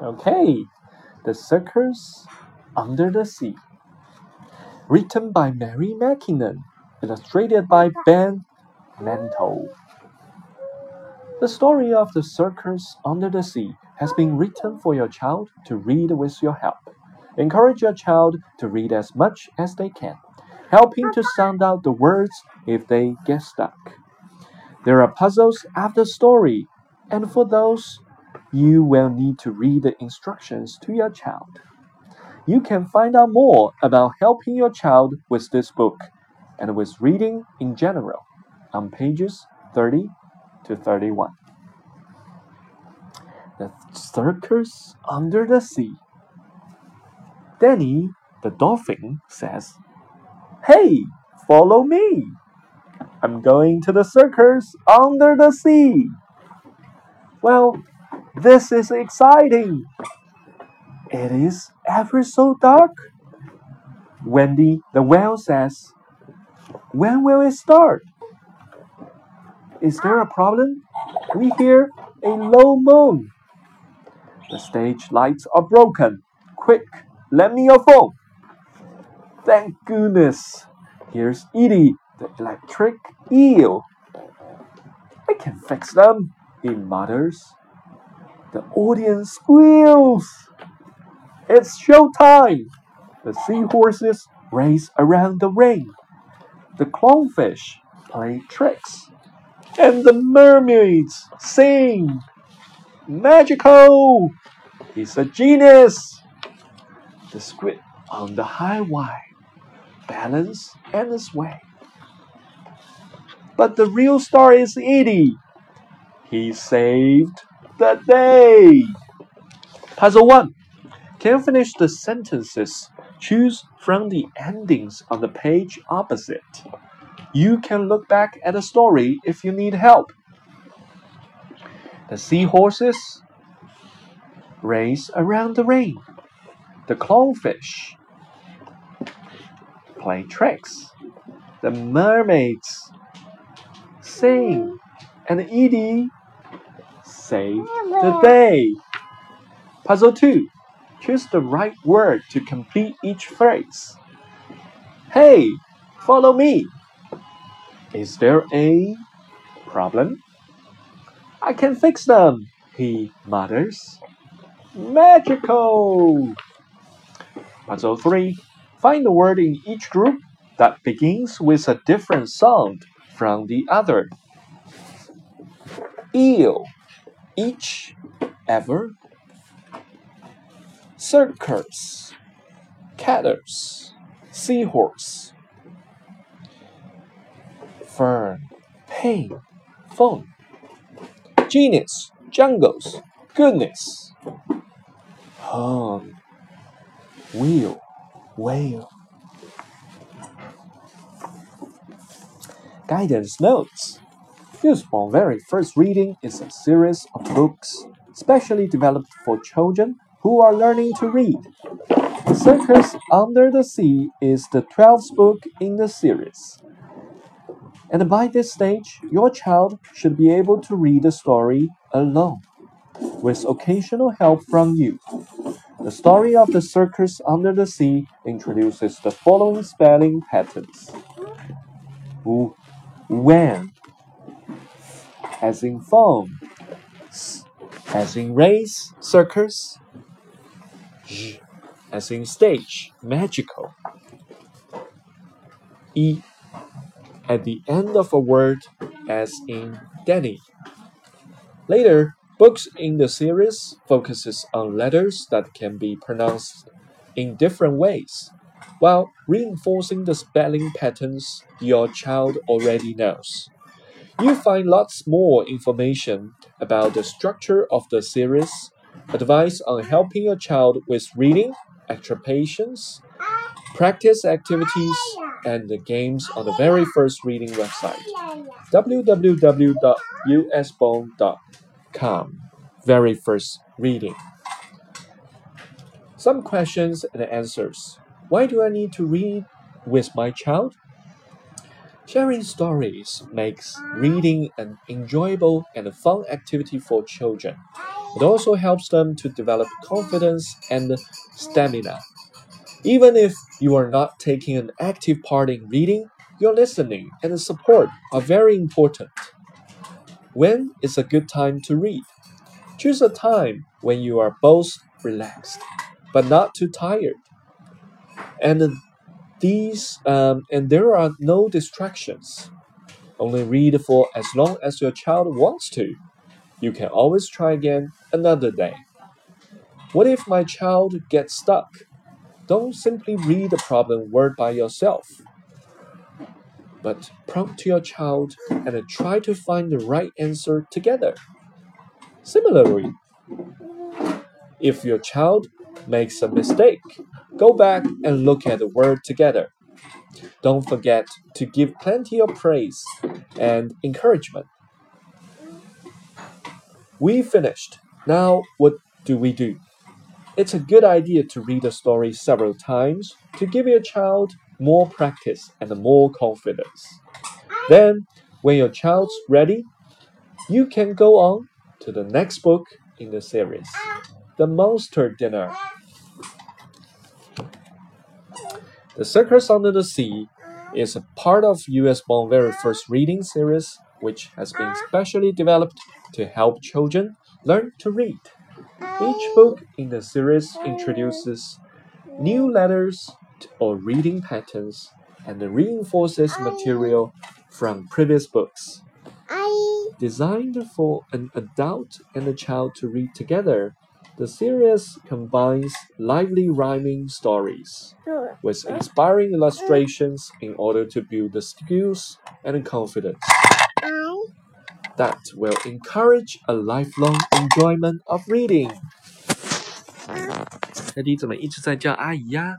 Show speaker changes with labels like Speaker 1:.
Speaker 1: Okay, The Circus Under the Sea. Written by Mary Mackinnon, illustrated by Ben Mantle. The story of the circus under the sea has been written for your child to read with your help. Encourage your child to read as much as they can, helping to sound out the words if they get stuck. There are puzzles after story, and for those, you will need to read the instructions to your child. You can find out more about helping your child with this book and with reading in general on pages 30 to 31. The Circus Under the Sea. Danny the dolphin says, Hey, follow me. I'm going to the circus under the sea. Well, this is exciting. It is ever so dark. Wendy the whale says, When will it start? Is there a problem? We hear a low moan. The stage lights are broken. Quick, lend me your phone. Thank goodness. Here's Edie, the electric eel. I can fix them, he mutters. The audience squeals. It's showtime. The seahorses race around the ring. The clownfish play tricks. And the mermaids sing. Magical! He's a genius! The squid on the high wire balance and sway. But the real star is Edie. He saved the day. Puzzle 1. Can you finish the sentences? Choose from the endings on the page opposite. You can look back at the story if you need help. The seahorses race around the ring. The clownfish play tricks. The mermaids sing. And Edie saved the day. Puzzle 2. Choose the right word to complete each phrase. Hey, follow me. Is there a problem? I can fix them, he mutters. Magical! Puzzle 3. Find the word in each group that begins with a different sound from the other. Eel, each, ever. Circus, catters, seahorse. Fern, pain, phone. Genius, jungles, goodness. Hum, wheel, whale. Guidance notes. Usborne Very First Reading is a series of books specially developed for children who are learning to read. The Circus Under the Sea is the 12th book in the series. And by this stage, your child should be able to read the story alone, with occasional help from you. The story of the circus under the sea introduces the following spelling patterns. When, as in foam, as in race, circus, as in stage, magical. E, at the end of a word, as in Danny. Later, Books in the series focuses on letters that can be pronounced in different ways, while reinforcing the spelling patterns your child already knows. You find lots more information about the structure of the series, advice on helping your child with reading, extra-patience, practice activities, and the games on the very first reading website www.usborne.com. Very first reading. Some questions and answers. Why do I need to read with my child? Sharing stories makes reading an enjoyable and fun activity for children. It also helps them to develop confidence and stamina. Even if you are not taking an active part in reading, your listening and support are very important. When is a good time to read? Choose a time when you are both relaxed but not too tired. And these um, and there are no distractions. Only read for as long as your child wants to. You can always try again another day. What if my child gets stuck? Don't simply read the problem word by yourself, but prompt your child and try to find the right answer together. Similarly, if your child makes a mistake, go back and look at the word together. Don't forget to give plenty of praise and encouragement. We finished. Now, what do we do? It's a good idea to read the story several times to give your child more practice and more confidence. Then, when your child's ready, you can go on to the next book in the series The Monster Dinner. The Circus Under the Sea is a part of Usborne very first reading series, which has been specially developed to help children learn to read. Each book in the series introduces new letters or reading patterns and reinforces material from previous books. Designed for an adult and a child to read together, the series combines lively rhyming stories with inspiring illustrations in order to build the skills and confidence that will encourage a lifelong enjoyment of reading. 泰迪怎么一直在叫阿姨呀？